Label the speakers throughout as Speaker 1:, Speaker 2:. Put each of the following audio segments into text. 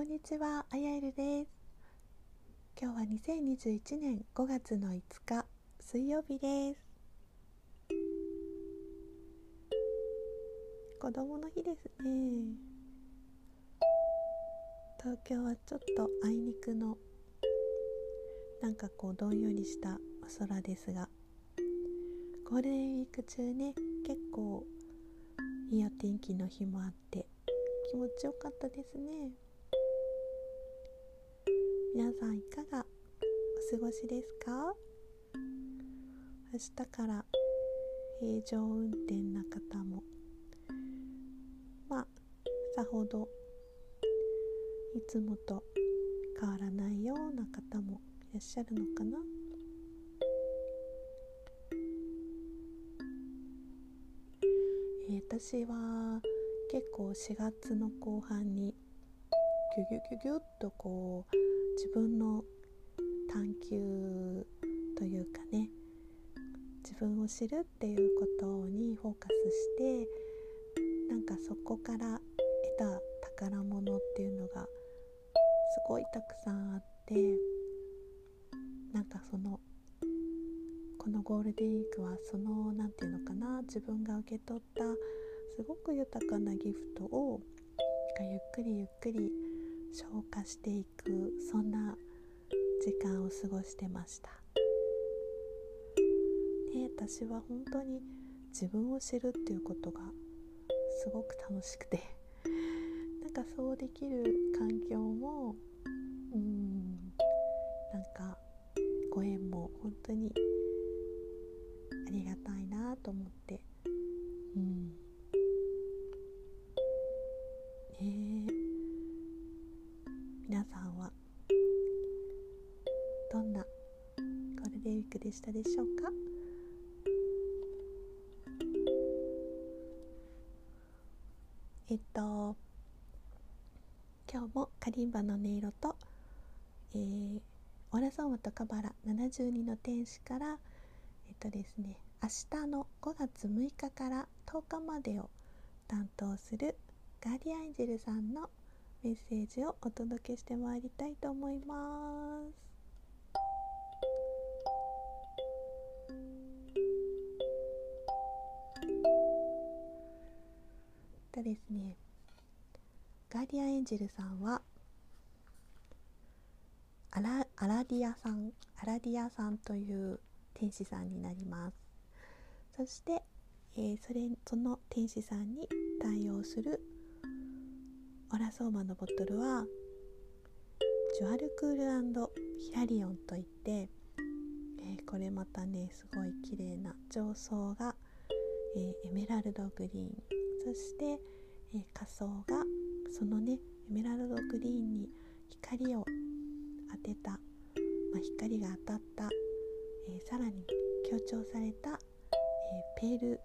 Speaker 1: こんにちは、あやえるです。今日は2021年5月の5日水曜日です。子供の日ですね。東京はちょっとあいにくのなんかこうどんよりした空ですがゴールデンウィーク中ね結構いいお天気の日もあって気持ちよかったですね。皆さんいかがお過ごしですか？明日から平常運転な方もまあさほどいつもと変わらないような方もいらっしゃるのかな、私は結構4月の後半にギュギュギュギュッとこう自分の探求というかね自分を知るっていうことにフォーカスしてなんかそこから得た宝物っていうのがすごいたくさんあってなんかそのこのゴールデンウィークはその何て言うのかな自分が受け取ったすごく豊かなギフトをゆっくりゆっくり消化していくそんな時間を過ごしてました。で私は本当に自分を知るっていうことがすごく楽しくて。なんかそうできる環境もうんなんかご縁も本当にありがたいなと思って。うん。ーデンウィークでしたでしょうか？えっと今日もカリンバの音色と、えー、オラソンワとカバラ72の天使からえっとですね明日の5月6日から10日までを担当するガーディアンエンジェルさんのメッセージをお届けしてまいりたいと思います。とですね。ガーディアンエンジェルさんはアラアラディアさんアラディアさんという天使さんになります。そして、えー、それその天使さんに対応するオラソーマのボトルはジュアルクールヒラリオンといって、えー、これまたねすごい綺麗な上層が、えー、エメラルドグリーン。そして、えー、仮想がそのねエメラルドグリーンに光を当てた、まあ、光が当たった、えー、さらに強調された、えー、ペール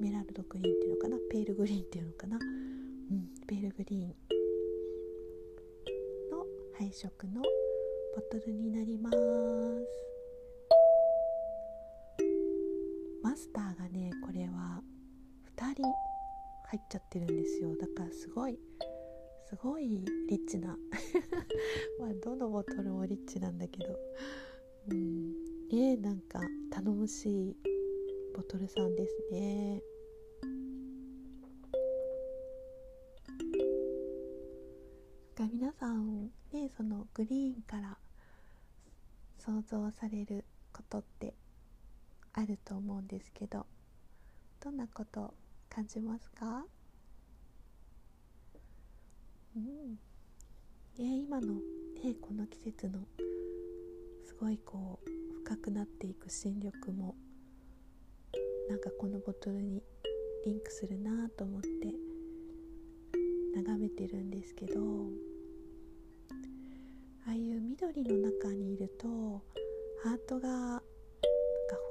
Speaker 1: エメラルドグリーンっていうのかな？ペールグリーンっていうのかな、うん、ペールグリーンの配色のボトルになります。マスターがねこれは2人入っちゃってるんですよ。だからすごいすごいリッチな。まあどのボトルもリッチなんだけど。うん。ねなんか頼もしいボトルさんですね。が皆さんねそのグリーンから想像されることってあると思うんですけどどんなこと感じますか？うん。ね今のねこの季節のすごいこう深くなっていく新緑もなんかこのボトルにリンクするなと思って眺めてるんですけどああいう緑の中にいるとハートがなんか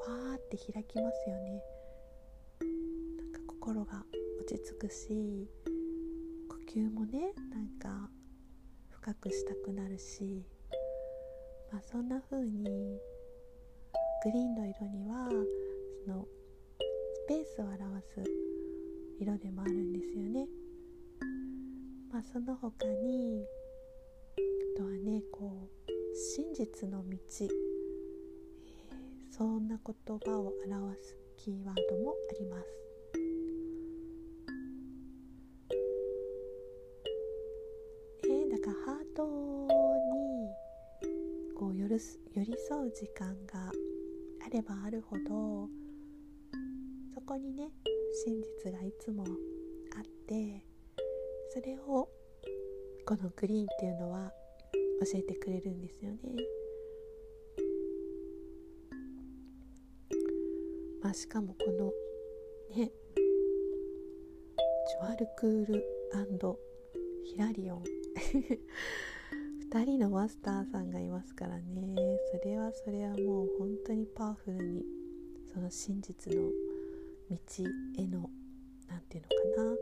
Speaker 1: ふわーって開きますよね。心が落ち着くし呼吸もねなんか深くしたくなるし、まあ、そんな風にグリーンの色にはそのスペースを表す色でもあるんですよね。まあその他にあとはねこう真実の道、えー、そんな言葉を表すキーワードもありますにこう寄り寄り添う時間があればあるほどそこにね真実がいつもあってそれをこのグリーンっていうのは教えてくれるんですよね。まあ、しかもこのねジョアルクールヒラリオン2人のマスターさんがいますからね。それはそれはもう本当にパワフルにその真実の道への何て言うのかな。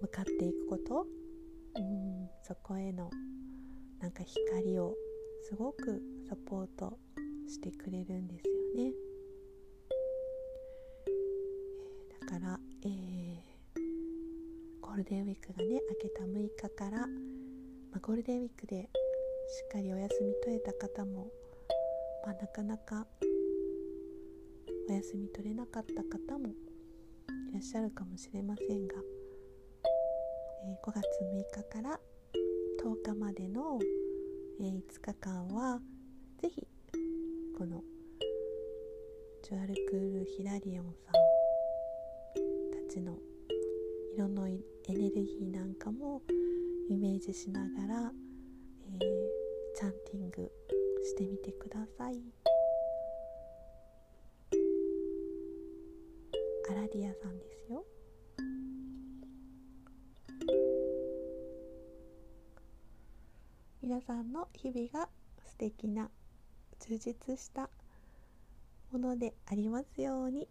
Speaker 1: 向かっていくこと。うん。そこへのなんか光をすごくサポートしてくれるんですよね。えー、だから、えー、ゴールデンウィークがね明けた6日から、まあ、ゴールデンウィークでしっかりお休み取れた方も、まあ、なかなかお休み取れなかった方もいらっしゃるかもしれませんが、え、5月6日から10日までの、え、5日間は是非このジュアルクール・ヒラリオンさんたちの色のエネルギーなんかもイメージしながら、えー、チャンティングしてみてください。アラディアさんですよ。皆さんの日々が素敵な充実したものでありますように。